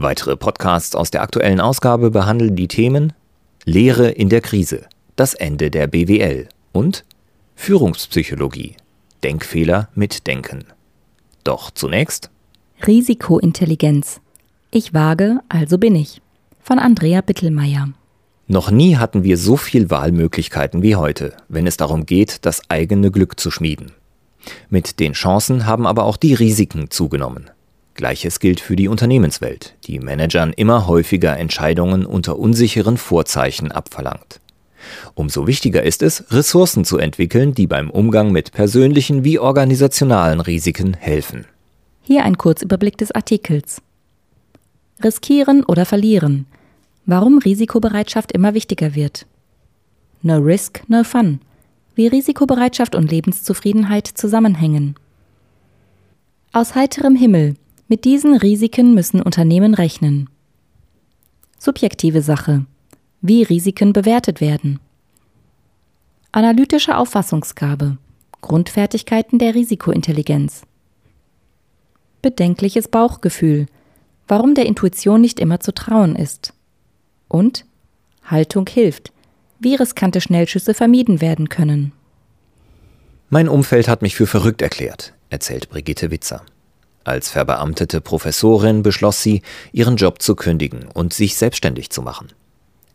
Weitere Podcasts aus der aktuellen Ausgabe behandeln die Themen Lehre in der Krise, das Ende der BWL und Führungspsychologie, Denkfehler mit Denken. Doch zunächst Risikointelligenz. Ich wage, also bin ich. Von Andrea Bittelmeier. Noch nie hatten wir so viel Wahlmöglichkeiten wie heute, wenn es darum geht, das eigene Glück zu schmieden. Mit den Chancen haben aber auch die Risiken zugenommen. Gleiches gilt für die Unternehmenswelt, die Managern immer häufiger Entscheidungen unter unsicheren Vorzeichen abverlangt. Umso wichtiger ist es, Ressourcen zu entwickeln, die beim Umgang mit persönlichen wie organisationalen Risiken helfen. Hier ein Kurzüberblick des Artikels. Riskieren oder verlieren. Warum Risikobereitschaft immer wichtiger wird. No Risk, No Fun. Wie Risikobereitschaft und Lebenszufriedenheit zusammenhängen. Aus heiterem Himmel. Mit diesen Risiken müssen Unternehmen rechnen. Subjektive Sache. Wie Risiken bewertet werden. Analytische Auffassungsgabe. Grundfertigkeiten der Risikointelligenz. Bedenkliches Bauchgefühl. Warum der Intuition nicht immer zu trauen ist. Und Haltung hilft. Wie riskante Schnellschüsse vermieden werden können. Mein Umfeld hat mich für verrückt erklärt, erzählt Brigitte Witzer. Als verbeamtete Professorin beschloss sie, ihren Job zu kündigen und sich selbstständig zu machen.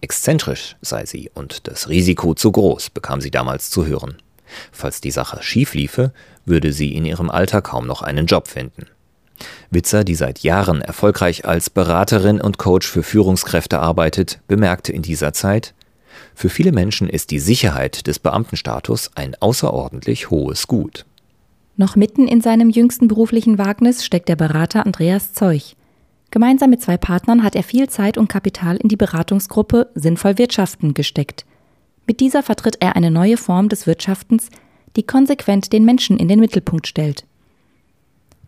Exzentrisch sei sie und das Risiko zu groß, bekam sie damals zu hören. Falls die Sache schief liefe, würde sie in ihrem Alter kaum noch einen Job finden. Witzer, die seit Jahren erfolgreich als Beraterin und Coach für Führungskräfte arbeitet, bemerkte in dieser Zeit, für viele Menschen ist die Sicherheit des Beamtenstatus ein außerordentlich hohes Gut. Noch mitten in seinem jüngsten beruflichen Wagnis steckt der Berater Andreas Zeuch. Gemeinsam mit zwei Partnern hat er viel Zeit und Kapital in die Beratungsgruppe Sinnvoll Wirtschaften gesteckt. Mit dieser vertritt er eine neue Form des Wirtschaftens, die konsequent den Menschen in den Mittelpunkt stellt.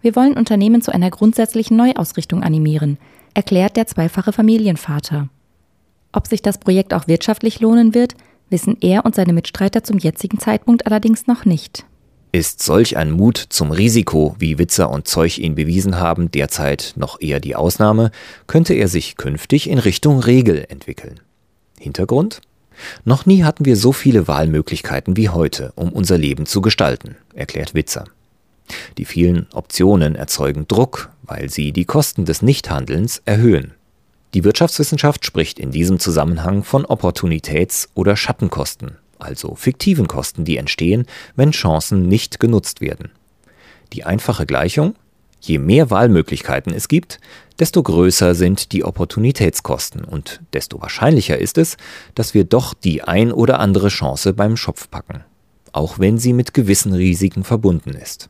Wir wollen Unternehmen zu einer grundsätzlichen Neuausrichtung animieren, erklärt der zweifache Familienvater. Ob sich das Projekt auch wirtschaftlich lohnen wird, wissen er und seine Mitstreiter zum jetzigen Zeitpunkt allerdings noch nicht. Ist solch ein Mut zum Risiko, wie Witzer und Zeug ihn bewiesen haben, derzeit noch eher die Ausnahme, könnte er sich künftig in Richtung Regel entwickeln. Hintergrund? Noch nie hatten wir so viele Wahlmöglichkeiten wie heute, um unser Leben zu gestalten, erklärt Witzer. Die vielen Optionen erzeugen Druck, weil sie die Kosten des Nichthandelns erhöhen. Die Wirtschaftswissenschaft spricht in diesem Zusammenhang von Opportunitäts- oder Schattenkosten, also fiktiven Kosten, die entstehen, wenn Chancen nicht genutzt werden. Die einfache Gleichung Je mehr Wahlmöglichkeiten es gibt, desto größer sind die Opportunitätskosten und desto wahrscheinlicher ist es, dass wir doch die ein oder andere Chance beim Schopf packen, auch wenn sie mit gewissen Risiken verbunden ist.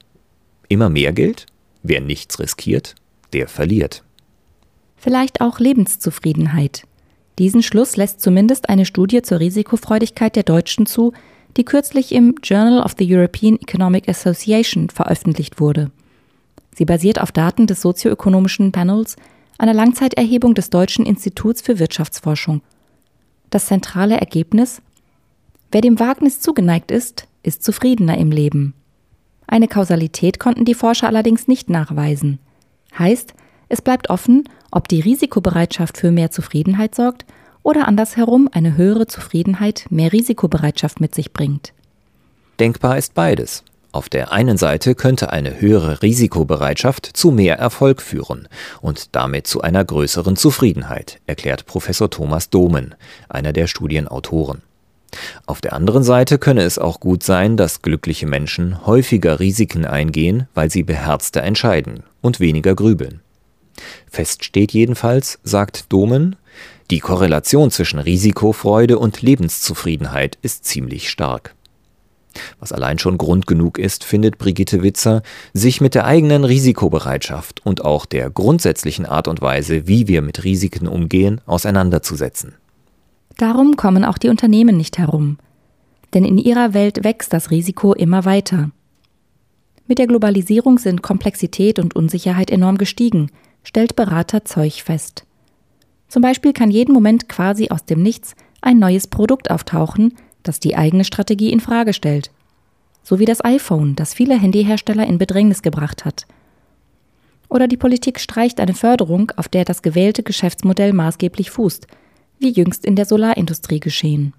Immer mehr gilt, wer nichts riskiert, der verliert. Vielleicht auch Lebenszufriedenheit. Diesen Schluss lässt zumindest eine Studie zur Risikofreudigkeit der Deutschen zu, die kürzlich im Journal of the European Economic Association veröffentlicht wurde. Sie basiert auf Daten des sozioökonomischen Panels, einer Langzeiterhebung des Deutschen Instituts für Wirtschaftsforschung. Das zentrale Ergebnis Wer dem Wagnis zugeneigt ist, ist zufriedener im Leben. Eine Kausalität konnten die Forscher allerdings nicht nachweisen. Heißt, es bleibt offen, ob die Risikobereitschaft für mehr Zufriedenheit sorgt oder andersherum eine höhere Zufriedenheit mehr Risikobereitschaft mit sich bringt. Denkbar ist beides. Auf der einen Seite könnte eine höhere Risikobereitschaft zu mehr Erfolg führen und damit zu einer größeren Zufriedenheit, erklärt Professor Thomas Domen, einer der Studienautoren. Auf der anderen Seite könne es auch gut sein, dass glückliche Menschen häufiger Risiken eingehen, weil sie beherzter entscheiden und weniger grübeln. Fest steht jedenfalls, sagt Domen, die Korrelation zwischen Risikofreude und Lebenszufriedenheit ist ziemlich stark. Was allein schon Grund genug ist, findet Brigitte Witzer, sich mit der eigenen Risikobereitschaft und auch der grundsätzlichen Art und Weise, wie wir mit Risiken umgehen, auseinanderzusetzen. Darum kommen auch die Unternehmen nicht herum. Denn in ihrer Welt wächst das Risiko immer weiter. Mit der Globalisierung sind Komplexität und Unsicherheit enorm gestiegen, stellt Berater Zeug fest. Zum Beispiel kann jeden Moment quasi aus dem Nichts ein neues Produkt auftauchen, das die eigene Strategie in Frage stellt. So wie das iPhone, das viele Handyhersteller in Bedrängnis gebracht hat. Oder die Politik streicht eine Förderung, auf der das gewählte Geschäftsmodell maßgeblich fußt, wie jüngst in der Solarindustrie geschehen.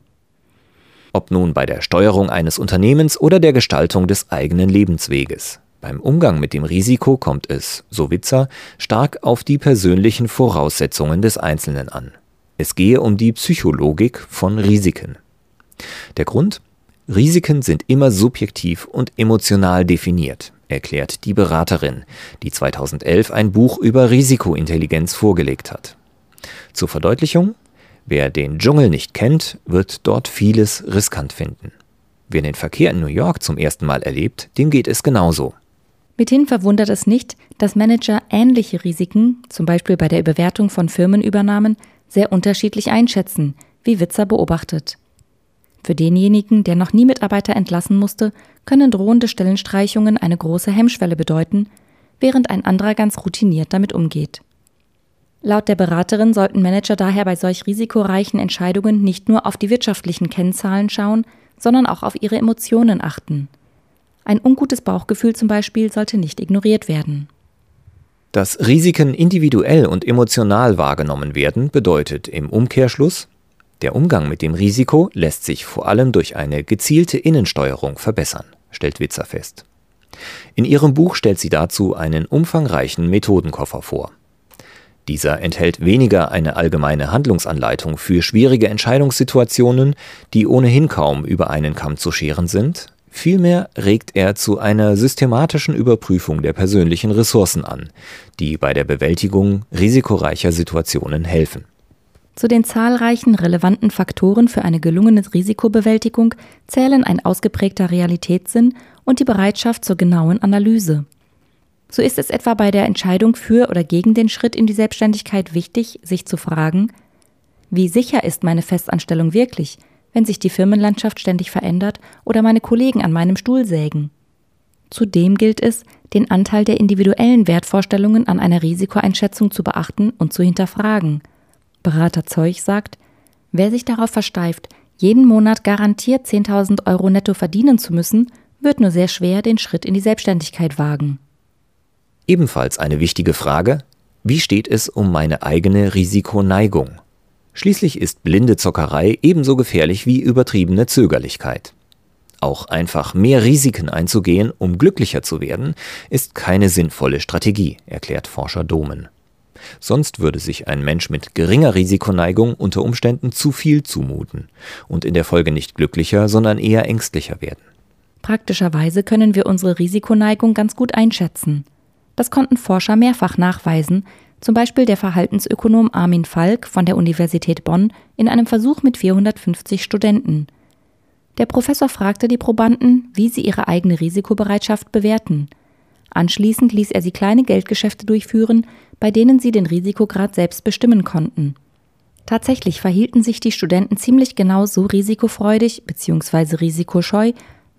Ob nun bei der Steuerung eines Unternehmens oder der Gestaltung des eigenen Lebensweges. Beim Umgang mit dem Risiko kommt es, so Witzer, stark auf die persönlichen Voraussetzungen des Einzelnen an. Es gehe um die Psychologik von Risiken. Der Grund? Risiken sind immer subjektiv und emotional definiert, erklärt die Beraterin, die 2011 ein Buch über Risikointelligenz vorgelegt hat. Zur Verdeutlichung, wer den Dschungel nicht kennt, wird dort vieles riskant finden. Wer den Verkehr in New York zum ersten Mal erlebt, dem geht es genauso. Mithin verwundert es nicht, dass Manager ähnliche Risiken, zum Beispiel bei der Bewertung von Firmenübernahmen, sehr unterschiedlich einschätzen, wie Witzer beobachtet. Für denjenigen, der noch nie Mitarbeiter entlassen musste, können drohende Stellenstreichungen eine große Hemmschwelle bedeuten, während ein anderer ganz routiniert damit umgeht. Laut der Beraterin sollten Manager daher bei solch risikoreichen Entscheidungen nicht nur auf die wirtschaftlichen Kennzahlen schauen, sondern auch auf ihre Emotionen achten. Ein ungutes Bauchgefühl zum Beispiel sollte nicht ignoriert werden. Dass Risiken individuell und emotional wahrgenommen werden, bedeutet im Umkehrschluss, der Umgang mit dem Risiko lässt sich vor allem durch eine gezielte Innensteuerung verbessern, stellt Witzer fest. In ihrem Buch stellt sie dazu einen umfangreichen Methodenkoffer vor. Dieser enthält weniger eine allgemeine Handlungsanleitung für schwierige Entscheidungssituationen, die ohnehin kaum über einen Kamm zu scheren sind, Vielmehr regt er zu einer systematischen Überprüfung der persönlichen Ressourcen an, die bei der Bewältigung risikoreicher Situationen helfen. Zu den zahlreichen relevanten Faktoren für eine gelungene Risikobewältigung zählen ein ausgeprägter Realitätssinn und die Bereitschaft zur genauen Analyse. So ist es etwa bei der Entscheidung für oder gegen den Schritt in die Selbstständigkeit wichtig, sich zu fragen, wie sicher ist meine Festanstellung wirklich? Wenn sich die Firmenlandschaft ständig verändert oder meine Kollegen an meinem Stuhl sägen. Zudem gilt es, den Anteil der individuellen Wertvorstellungen an einer Risikoeinschätzung zu beachten und zu hinterfragen. Berater Zeug sagt, wer sich darauf versteift, jeden Monat garantiert 10.000 Euro netto verdienen zu müssen, wird nur sehr schwer den Schritt in die Selbstständigkeit wagen. Ebenfalls eine wichtige Frage, wie steht es um meine eigene Risikoneigung? Schließlich ist blinde Zockerei ebenso gefährlich wie übertriebene Zögerlichkeit. Auch einfach mehr Risiken einzugehen, um glücklicher zu werden, ist keine sinnvolle Strategie, erklärt Forscher Domen. Sonst würde sich ein Mensch mit geringer Risikoneigung unter Umständen zu viel zumuten und in der Folge nicht glücklicher, sondern eher ängstlicher werden. Praktischerweise können wir unsere Risikoneigung ganz gut einschätzen. Das konnten Forscher mehrfach nachweisen, zum Beispiel der Verhaltensökonom Armin Falk von der Universität Bonn in einem Versuch mit 450 Studenten. Der Professor fragte die Probanden, wie sie ihre eigene Risikobereitschaft bewerten. Anschließend ließ er sie kleine Geldgeschäfte durchführen, bei denen sie den Risikograd selbst bestimmen konnten. Tatsächlich verhielten sich die Studenten ziemlich genau so risikofreudig bzw. risikoscheu,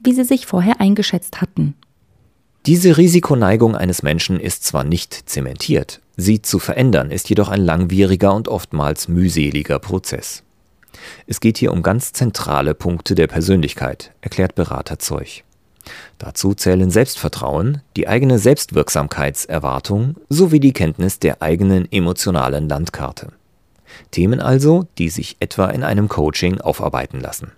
wie sie sich vorher eingeschätzt hatten. Diese Risikoneigung eines Menschen ist zwar nicht zementiert, sie zu verändern ist jedoch ein langwieriger und oftmals mühseliger Prozess. Es geht hier um ganz zentrale Punkte der Persönlichkeit, erklärt Berater Zeug. Dazu zählen Selbstvertrauen, die eigene Selbstwirksamkeitserwartung sowie die Kenntnis der eigenen emotionalen Landkarte. Themen also, die sich etwa in einem Coaching aufarbeiten lassen.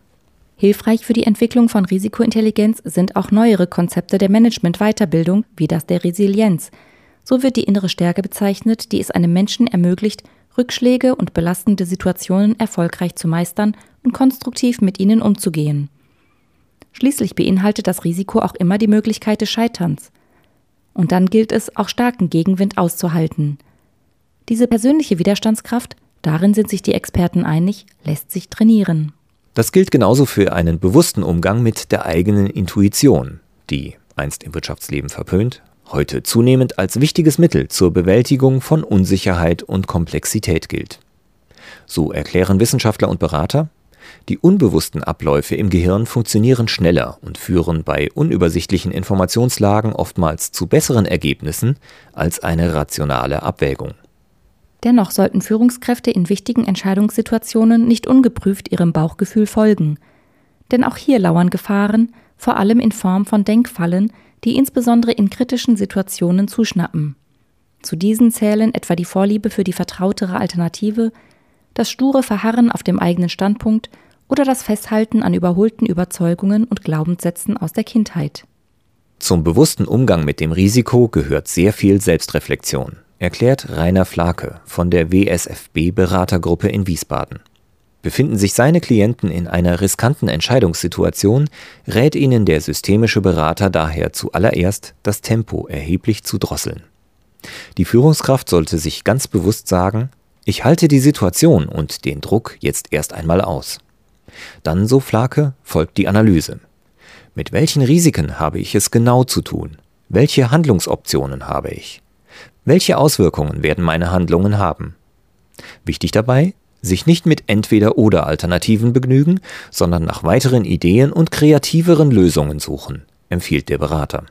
Hilfreich für die Entwicklung von Risikointelligenz sind auch neuere Konzepte der Management-Weiterbildung, wie das der Resilienz. So wird die innere Stärke bezeichnet, die es einem Menschen ermöglicht, Rückschläge und belastende Situationen erfolgreich zu meistern und konstruktiv mit ihnen umzugehen. Schließlich beinhaltet das Risiko auch immer die Möglichkeit des Scheiterns. Und dann gilt es, auch starken Gegenwind auszuhalten. Diese persönliche Widerstandskraft, darin sind sich die Experten einig, lässt sich trainieren. Das gilt genauso für einen bewussten Umgang mit der eigenen Intuition, die, einst im Wirtschaftsleben verpönt, heute zunehmend als wichtiges Mittel zur Bewältigung von Unsicherheit und Komplexität gilt. So erklären Wissenschaftler und Berater, die unbewussten Abläufe im Gehirn funktionieren schneller und führen bei unübersichtlichen Informationslagen oftmals zu besseren Ergebnissen als eine rationale Abwägung. Dennoch sollten Führungskräfte in wichtigen Entscheidungssituationen nicht ungeprüft ihrem Bauchgefühl folgen. Denn auch hier lauern Gefahren, vor allem in Form von Denkfallen, die insbesondere in kritischen Situationen zuschnappen. Zu diesen zählen etwa die Vorliebe für die vertrautere Alternative, das sture Verharren auf dem eigenen Standpunkt oder das Festhalten an überholten Überzeugungen und Glaubenssätzen aus der Kindheit. Zum bewussten Umgang mit dem Risiko gehört sehr viel Selbstreflexion, erklärt Rainer Flake von der WSFB Beratergruppe in Wiesbaden. Befinden sich seine Klienten in einer riskanten Entscheidungssituation, rät ihnen der systemische Berater daher zuallererst, das Tempo erheblich zu drosseln. Die Führungskraft sollte sich ganz bewusst sagen, ich halte die Situation und den Druck jetzt erst einmal aus. Dann, so Flake, folgt die Analyse. Mit welchen Risiken habe ich es genau zu tun? Welche Handlungsoptionen habe ich? Welche Auswirkungen werden meine Handlungen haben? Wichtig dabei, sich nicht mit entweder oder Alternativen begnügen, sondern nach weiteren Ideen und kreativeren Lösungen suchen, empfiehlt der Berater.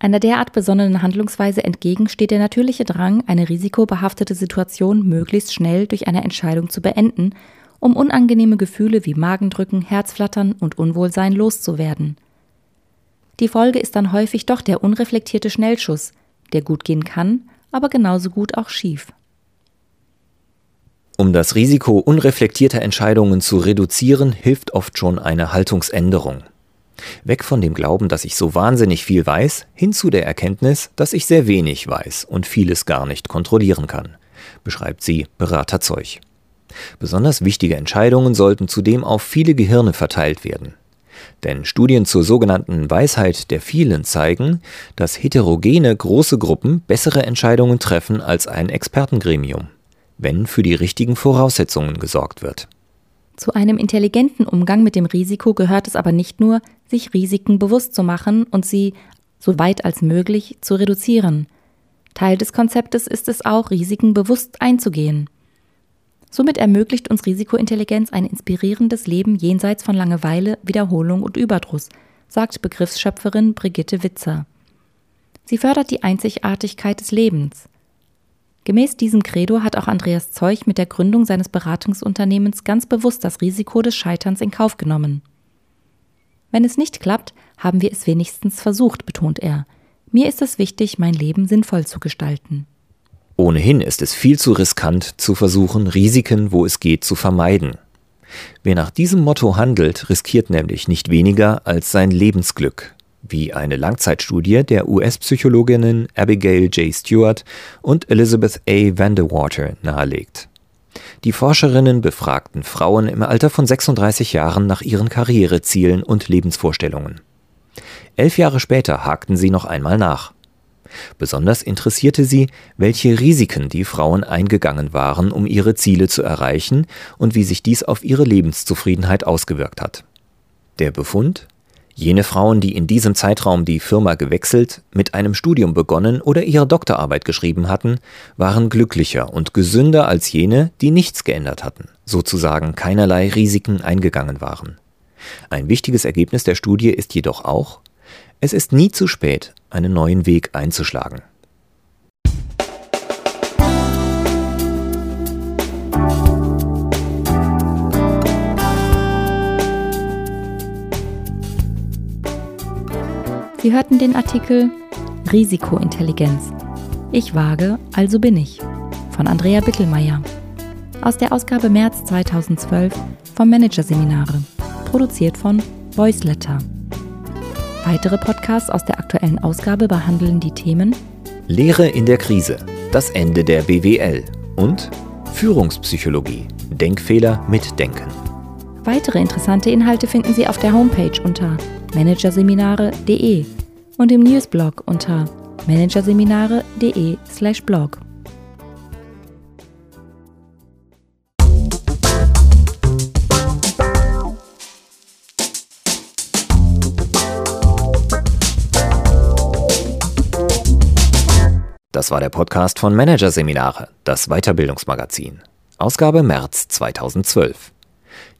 Einer derart besonnenen Handlungsweise entgegen steht der natürliche Drang, eine risikobehaftete Situation möglichst schnell durch eine Entscheidung zu beenden, um unangenehme Gefühle wie Magendrücken, Herzflattern und Unwohlsein loszuwerden. Die Folge ist dann häufig doch der unreflektierte Schnellschuss, der gut gehen kann, aber genauso gut auch schief. Um das Risiko unreflektierter Entscheidungen zu reduzieren, hilft oft schon eine Haltungsänderung. Weg von dem Glauben, dass ich so wahnsinnig viel weiß, hin zu der Erkenntnis, dass ich sehr wenig weiß und vieles gar nicht kontrollieren kann, beschreibt sie Berater Zeug. Besonders wichtige Entscheidungen sollten zudem auf viele Gehirne verteilt werden. Denn Studien zur sogenannten Weisheit der vielen zeigen, dass heterogene große Gruppen bessere Entscheidungen treffen als ein Expertengremium wenn für die richtigen Voraussetzungen gesorgt wird. Zu einem intelligenten Umgang mit dem Risiko gehört es aber nicht nur, sich Risiken bewusst zu machen und sie so weit als möglich zu reduzieren. Teil des Konzeptes ist es auch, Risiken bewusst einzugehen. Somit ermöglicht uns Risikointelligenz ein inspirierendes Leben jenseits von Langeweile, Wiederholung und Überdruss, sagt Begriffsschöpferin Brigitte Witzer. Sie fördert die Einzigartigkeit des Lebens. Gemäß diesem Credo hat auch Andreas Zeuch mit der Gründung seines Beratungsunternehmens ganz bewusst das Risiko des Scheiterns in Kauf genommen. Wenn es nicht klappt, haben wir es wenigstens versucht, betont er. Mir ist es wichtig, mein Leben sinnvoll zu gestalten. Ohnehin ist es viel zu riskant, zu versuchen, Risiken, wo es geht, zu vermeiden. Wer nach diesem Motto handelt, riskiert nämlich nicht weniger als sein Lebensglück, wie eine Langzeitstudie der US-Psychologinnen Abigail J. Stewart und Elizabeth A. Vandewater nahelegt. Die Forscherinnen befragten Frauen im Alter von 36 Jahren nach ihren Karrierezielen und Lebensvorstellungen. Elf Jahre später hakten sie noch einmal nach. Besonders interessierte sie, welche Risiken die Frauen eingegangen waren, um ihre Ziele zu erreichen und wie sich dies auf ihre Lebenszufriedenheit ausgewirkt hat. Der Befund Jene Frauen, die in diesem Zeitraum die Firma gewechselt, mit einem Studium begonnen oder ihre Doktorarbeit geschrieben hatten, waren glücklicher und gesünder als jene, die nichts geändert hatten, sozusagen keinerlei Risiken eingegangen waren. Ein wichtiges Ergebnis der Studie ist jedoch auch, es ist nie zu spät, einen neuen Weg einzuschlagen. Sie hörten den Artikel Risikointelligenz. Ich wage, also bin ich von Andrea Bittelmeier aus der Ausgabe März 2012 vom Managerseminare, produziert von Voiceletter. Weitere Podcasts aus der aktuellen Ausgabe behandeln die Themen Lehre in der Krise, das Ende der BWL und Führungspsychologie, Denkfehler mitdenken. Weitere interessante Inhalte finden Sie auf der Homepage unter managerseminare.de und im Newsblog unter managerseminare.de/blog. Das war der Podcast von Managerseminare, das Weiterbildungsmagazin. Ausgabe März 2012.